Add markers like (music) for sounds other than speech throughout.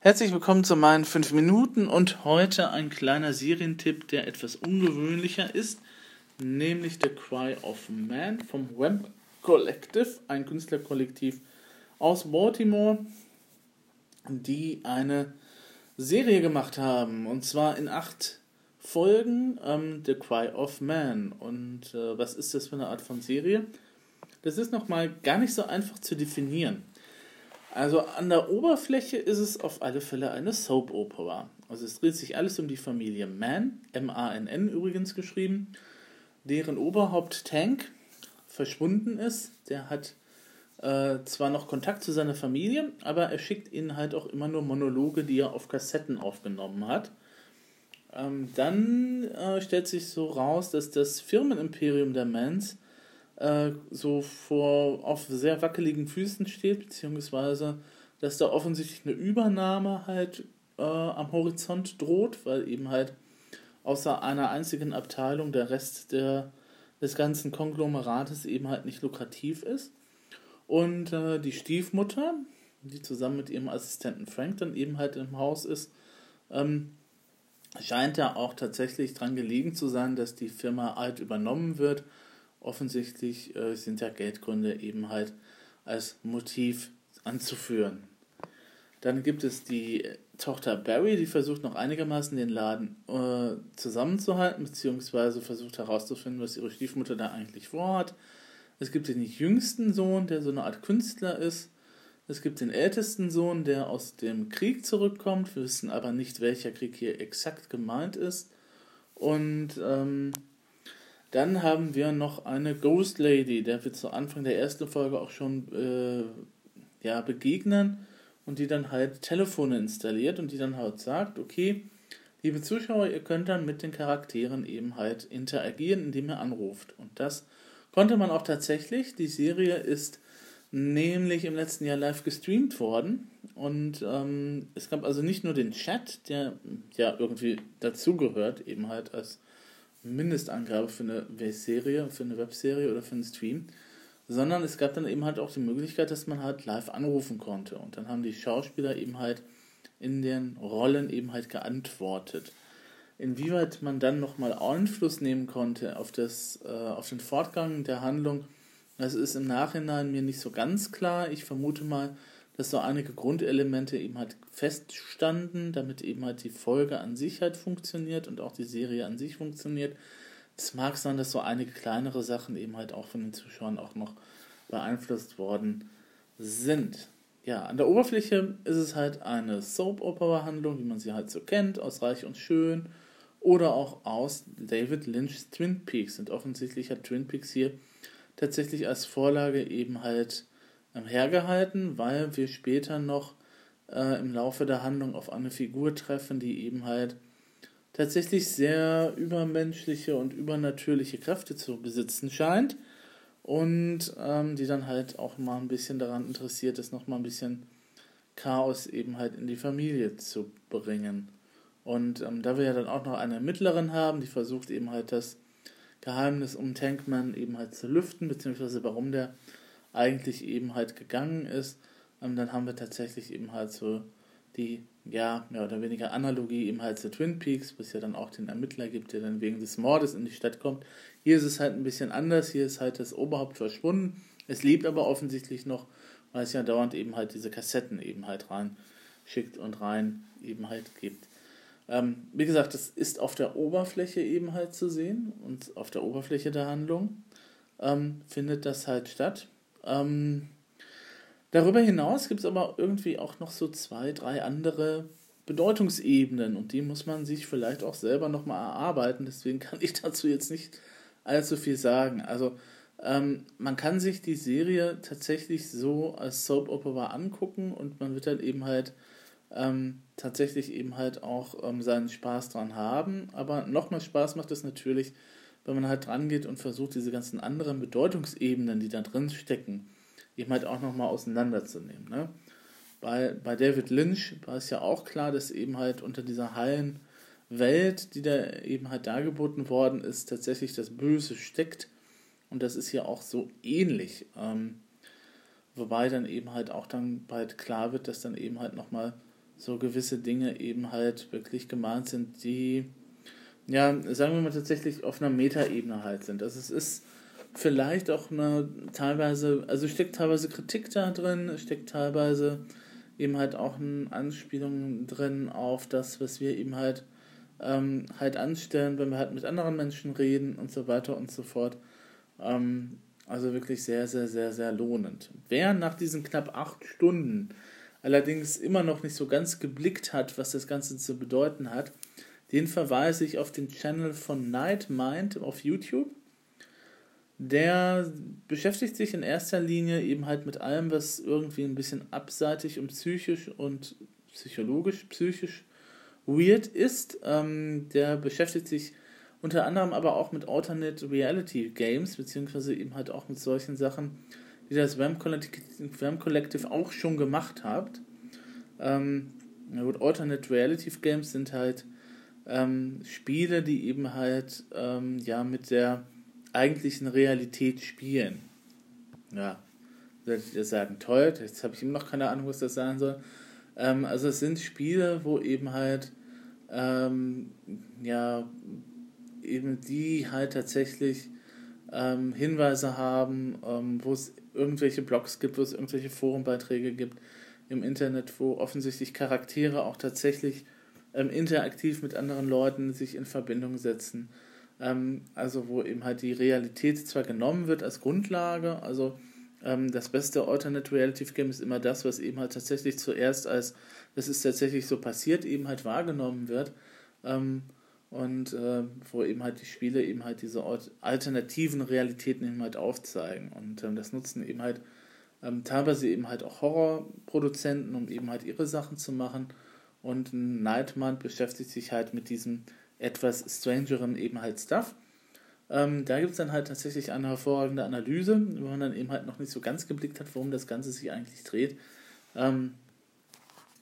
Herzlich willkommen zu meinen 5 Minuten und heute ein kleiner Serientipp, der etwas ungewöhnlicher ist, nämlich The Cry of Man vom Web Collective, ein Künstlerkollektiv aus Baltimore, die eine Serie gemacht haben und zwar in acht Folgen ähm, The Cry of Man. Und äh, was ist das für eine Art von Serie? Das ist nochmal gar nicht so einfach zu definieren. Also an der Oberfläche ist es auf alle Fälle eine Soap Opera. Also es dreht sich alles um die Familie Mann, M-A-N-N übrigens geschrieben, deren Oberhaupt Tank verschwunden ist. Der hat äh, zwar noch Kontakt zu seiner Familie, aber er schickt ihnen halt auch immer nur Monologe, die er auf Kassetten aufgenommen hat. Ähm, dann äh, stellt sich so raus, dass das Firmenimperium der Mans äh, so vor auf sehr wackeligen Füßen steht, beziehungsweise dass da offensichtlich eine Übernahme halt äh, am Horizont droht, weil eben halt außer einer einzigen Abteilung der Rest der, des ganzen Konglomerates eben halt nicht lukrativ ist. Und äh, die Stiefmutter, die zusammen mit ihrem Assistenten Frank dann eben halt im Haus ist, ähm, scheint da auch tatsächlich dran gelegen zu sein, dass die Firma alt übernommen wird offensichtlich äh, sind ja Geldgründe eben halt als Motiv anzuführen. Dann gibt es die Tochter Barry, die versucht noch einigermaßen den Laden äh, zusammenzuhalten, beziehungsweise versucht herauszufinden, was ihre Stiefmutter da eigentlich vorhat. Es gibt den jüngsten Sohn, der so eine Art Künstler ist. Es gibt den ältesten Sohn, der aus dem Krieg zurückkommt. Wir wissen aber nicht, welcher Krieg hier exakt gemeint ist. Und ähm, dann haben wir noch eine Ghost Lady, der wir zu Anfang der ersten Folge auch schon äh, ja, begegnen und die dann halt Telefone installiert und die dann halt sagt, okay, liebe Zuschauer, ihr könnt dann mit den Charakteren eben halt interagieren, indem ihr anruft. Und das konnte man auch tatsächlich. Die Serie ist nämlich im letzten Jahr live gestreamt worden. Und ähm, es gab also nicht nur den Chat, der ja irgendwie dazugehört, eben halt als Mindestangabe für eine Serie, für eine Webserie oder für einen Stream, sondern es gab dann eben halt auch die Möglichkeit, dass man halt live anrufen konnte. Und dann haben die Schauspieler eben halt in den Rollen eben halt geantwortet. Inwieweit man dann nochmal Einfluss nehmen konnte auf, das, äh, auf den Fortgang der Handlung, das ist im Nachhinein mir nicht so ganz klar. Ich vermute mal, dass so einige Grundelemente eben halt feststanden, damit eben halt die Folge an sich halt funktioniert und auch die Serie an sich funktioniert. Es mag sein, dass so einige kleinere Sachen eben halt auch von den Zuschauern auch noch beeinflusst worden sind. Ja, an der Oberfläche ist es halt eine Soap-Opera-Handlung, wie man sie halt so kennt, aus Reich und Schön oder auch aus David Lynch's Twin Peaks. Und offensichtlich hat Twin Peaks hier tatsächlich als Vorlage eben halt hergehalten, weil wir später noch äh, im Laufe der Handlung auf eine Figur treffen, die eben halt tatsächlich sehr übermenschliche und übernatürliche Kräfte zu besitzen scheint und ähm, die dann halt auch mal ein bisschen daran interessiert ist, noch mal ein bisschen Chaos eben halt in die Familie zu bringen. Und ähm, da wir ja dann auch noch eine Ermittlerin haben, die versucht eben halt das Geheimnis um Tankman eben halt zu lüften, beziehungsweise warum der eigentlich eben halt gegangen ist. Ähm, dann haben wir tatsächlich eben halt so die, ja, mehr oder weniger Analogie eben halt zu Twin Peaks, wo es ja dann auch den Ermittler gibt, der dann wegen des Mordes in die Stadt kommt. Hier ist es halt ein bisschen anders, hier ist halt das Oberhaupt verschwunden. Es lebt aber offensichtlich noch, weil es ja dauernd eben halt diese Kassetten eben halt rein schickt und rein eben halt gibt. Ähm, wie gesagt, das ist auf der Oberfläche eben halt zu sehen und auf der Oberfläche der Handlung ähm, findet das halt statt. Ähm, darüber hinaus gibt es aber irgendwie auch noch so zwei, drei andere Bedeutungsebenen und die muss man sich vielleicht auch selber nochmal erarbeiten. Deswegen kann ich (laughs) dazu jetzt nicht allzu viel sagen. Also ähm, man kann sich die Serie tatsächlich so als Soap Opera angucken und man wird halt eben halt ähm, tatsächlich eben halt auch ähm, seinen Spaß dran haben. Aber noch mehr Spaß macht es natürlich, wenn man halt dran geht und versucht, diese ganzen anderen Bedeutungsebenen, die da drin stecken, eben halt auch nochmal auseinanderzunehmen. Ne? Bei, bei David Lynch war es ja auch klar, dass eben halt unter dieser heilen Welt, die da eben halt dargeboten worden ist, tatsächlich das Böse steckt. Und das ist ja auch so ähnlich. Ähm, wobei dann eben halt auch dann bald klar wird, dass dann eben halt nochmal so gewisse Dinge eben halt wirklich gemalt sind, die, ja, sagen wir mal tatsächlich auf einer Metaebene halt sind. Also es ist vielleicht auch eine teilweise, also steckt teilweise Kritik da drin, steckt teilweise eben halt auch eine Anspielung drin auf das, was wir eben halt ähm, halt anstellen, wenn wir halt mit anderen Menschen reden und so weiter und so fort. Ähm, also wirklich sehr, sehr, sehr, sehr lohnend. Wer nach diesen knapp acht Stunden allerdings immer noch nicht so ganz geblickt hat, was das Ganze zu bedeuten hat, den verweise ich auf den Channel von Nightmind auf YouTube. Der beschäftigt sich in erster Linie eben halt mit allem, was irgendwie ein bisschen abseitig und psychisch und psychologisch, psychisch weird ist. Ähm, der beschäftigt sich unter anderem aber auch mit Alternate Reality Games, beziehungsweise eben halt auch mit solchen Sachen, die das Ram Collective, auch schon gemacht hat. Ähm, ja gut, Alternate Reality Games sind halt ähm, Spiele, die eben halt ähm, ja mit der eigentlichen Realität spielen. Ja, solltet ihr sagen, toll, jetzt habe ich immer noch keine Ahnung, was das sein soll. Ähm, also es sind Spiele, wo eben halt ähm, ja eben die halt tatsächlich ähm, Hinweise haben, ähm, wo es irgendwelche Blogs gibt, wo es irgendwelche Forenbeiträge gibt im Internet, wo offensichtlich Charaktere auch tatsächlich ähm, interaktiv mit anderen Leuten sich in Verbindung setzen. Ähm, also wo eben halt die Realität zwar genommen wird als Grundlage, also ähm, das beste Alternate Reality Game ist immer das, was eben halt tatsächlich zuerst als, das ist tatsächlich so passiert, eben halt wahrgenommen wird. Ähm, und äh, wo eben halt die Spiele eben halt diese alternativen Realitäten eben halt aufzeigen. Und ähm, das nutzen eben halt ähm, teilweise eben halt auch Horrorproduzenten, um eben halt ihre Sachen zu machen. Und Nightman beschäftigt sich halt mit diesem etwas strangeren eben halt Stuff. Ähm, da gibt es dann halt tatsächlich eine hervorragende Analyse, wo man dann eben halt noch nicht so ganz geblickt hat, worum das Ganze sich eigentlich dreht. Ähm,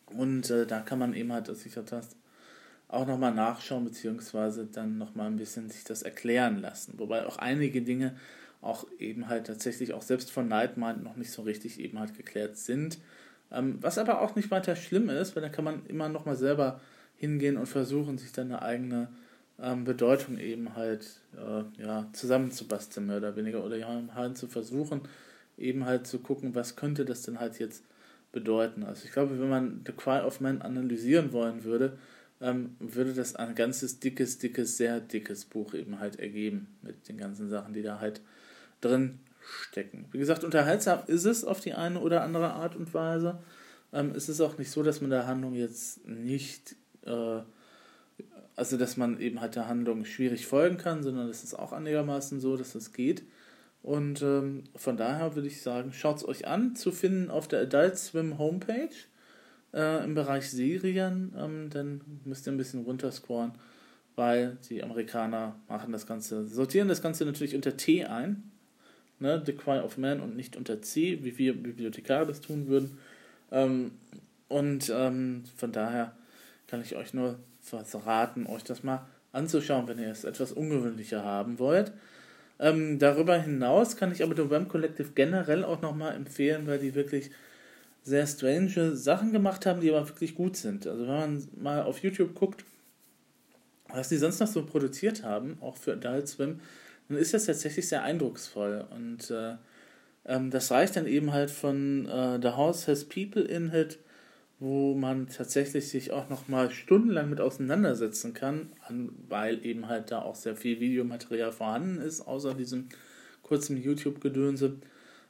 und äh, da kann man eben halt sich das auch nochmal nachschauen, beziehungsweise dann nochmal ein bisschen sich das erklären lassen. Wobei auch einige Dinge auch eben halt tatsächlich auch selbst von Nightmind noch nicht so richtig eben halt geklärt sind. Ähm, was aber auch nicht weiter schlimm ist, weil dann kann man immer nochmal selber hingehen und versuchen, sich dann eine eigene ähm, Bedeutung eben halt äh, ja, zusammenzubasteln, mehr oder weniger, oder ja, halt zu versuchen, eben halt zu gucken, was könnte das denn halt jetzt bedeuten. Also ich glaube, wenn man The Cry of Man analysieren wollen würde, ähm, würde das ein ganzes dickes, dickes, sehr dickes Buch eben halt ergeben mit den ganzen Sachen, die da halt drin stecken. Wie gesagt, unterhaltsam ist es auf die eine oder andere Art und Weise. Ähm, es ist auch nicht so, dass man der Handlung jetzt nicht, äh, also dass man eben halt der Handlung schwierig folgen kann, sondern es ist auch einigermaßen so, dass es geht. Und ähm, von daher würde ich sagen, schaut es euch an, zu finden auf der Adult Swim Homepage äh, im Bereich Serien, ähm, dann müsst ihr ein bisschen runterscoren, weil die Amerikaner machen das Ganze, sortieren das Ganze natürlich unter T ein, ne, The Cry of Man und nicht unter C, wie wir Bibliothekare das tun würden. Ähm, und ähm, von daher kann ich euch nur verraten, euch das mal anzuschauen, wenn ihr es etwas ungewöhnlicher haben wollt. Ähm, darüber hinaus kann ich aber The Wham Collective generell auch nochmal empfehlen, weil die wirklich sehr strange Sachen gemacht haben, die aber wirklich gut sind. Also wenn man mal auf YouTube guckt, was die sonst noch so produziert haben, auch für Adult Swim, dann ist das tatsächlich sehr eindrucksvoll. Und äh, ähm, das reicht dann eben halt von äh, The House Has People in It, wo man tatsächlich sich auch noch mal stundenlang mit auseinandersetzen kann, weil eben halt da auch sehr viel Videomaterial vorhanden ist, außer diesem kurzen YouTube-Gedönse.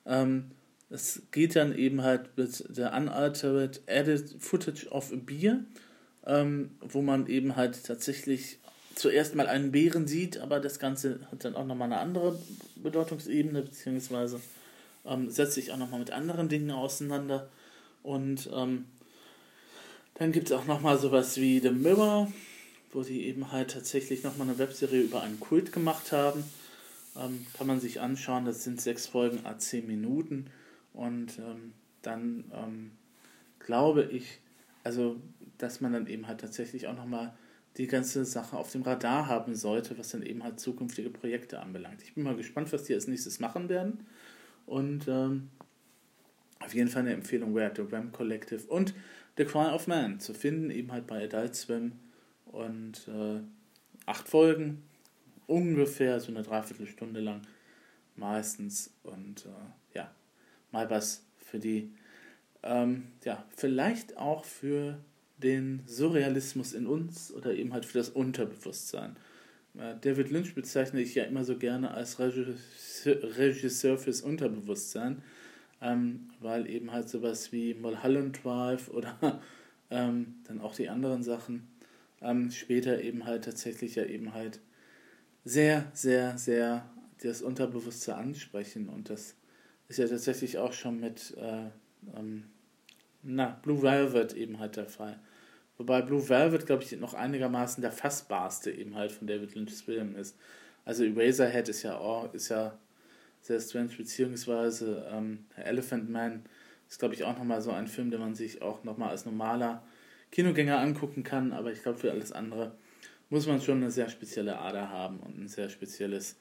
Ähm, es geht dann eben halt mit der Unaltered Added Footage of a Beer, ähm, wo man eben halt tatsächlich zuerst mal einen Bären sieht, aber das Ganze hat dann auch nochmal eine andere Bedeutungsebene, beziehungsweise ähm, setzt sich auch nochmal mit anderen Dingen auseinander. Und ähm, dann gibt es auch nochmal sowas wie The Mirror, wo sie eben halt tatsächlich nochmal eine Webserie über einen Kult gemacht haben. Ähm, kann man sich anschauen, das sind sechs Folgen a zehn Minuten. Und ähm, dann ähm, glaube ich, also, dass man dann eben halt tatsächlich auch nochmal die ganze Sache auf dem Radar haben sollte, was dann eben halt zukünftige Projekte anbelangt. Ich bin mal gespannt, was die als nächstes machen werden. Und ähm, auf jeden Fall eine Empfehlung wert, The Ram Collective. Und The Cry of Man zu finden, eben halt bei Adult Swim und äh, acht Folgen, ungefähr so eine Dreiviertelstunde lang meistens und äh, ja, mal was für die, ähm, ja, vielleicht auch für den Surrealismus in uns oder eben halt für das Unterbewusstsein. David Lynch bezeichne ich ja immer so gerne als Regisseur fürs Unterbewusstsein, ähm, weil eben halt sowas wie Mulholland Drive oder (laughs) ähm, dann auch die anderen Sachen ähm, später eben halt tatsächlich ja eben halt sehr, sehr, sehr das Unterbewusste ansprechen und das ist ja tatsächlich auch schon mit äh, ähm, na, Blue Velvet eben halt der Fall. Wobei Blue Velvet, glaube ich, noch einigermaßen der fassbarste eben halt von David Lynch's Film ist. Also Eraserhead ist ja auch, ist ja sehr strange, beziehungsweise ähm, Elephant Man ist, glaube ich, auch nochmal so ein Film, den man sich auch nochmal als normaler Kinogänger angucken kann, aber ich glaube, für alles andere muss man schon eine sehr spezielle Ader haben und ein sehr spezielles,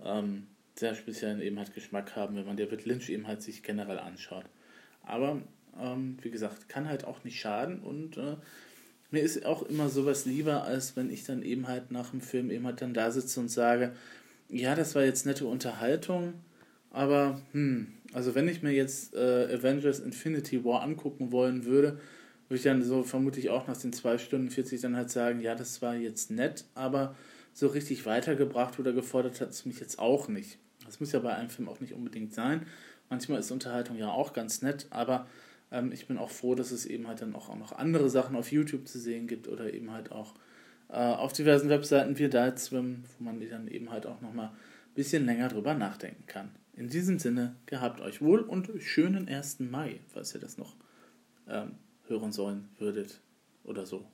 ähm, sehr speziellen eben halt Geschmack haben, wenn man David Lynch eben halt sich generell anschaut. Aber ähm, wie gesagt, kann halt auch nicht schaden und äh, mir ist auch immer sowas lieber, als wenn ich dann eben halt nach dem Film eben halt dann da sitze und sage, ja, das war jetzt nette Unterhaltung, aber hm, also wenn ich mir jetzt äh, Avengers Infinity War angucken wollen würde, würde ich dann so vermutlich auch nach den 2 Stunden 40 dann halt sagen, ja, das war jetzt nett, aber so richtig weitergebracht oder gefordert hat es mich jetzt auch nicht. Das muss ja bei einem Film auch nicht unbedingt sein. Manchmal ist Unterhaltung ja auch ganz nett, aber ähm, ich bin auch froh, dass es eben halt dann auch, auch noch andere Sachen auf YouTube zu sehen gibt oder eben halt auch äh, auf diversen Webseiten wie Swim, wo man dann eben halt auch nochmal ein bisschen länger drüber nachdenken kann. In diesem Sinne, gehabt euch wohl und schönen 1. Mai, falls ihr das noch ähm, hören sollen würdet oder so.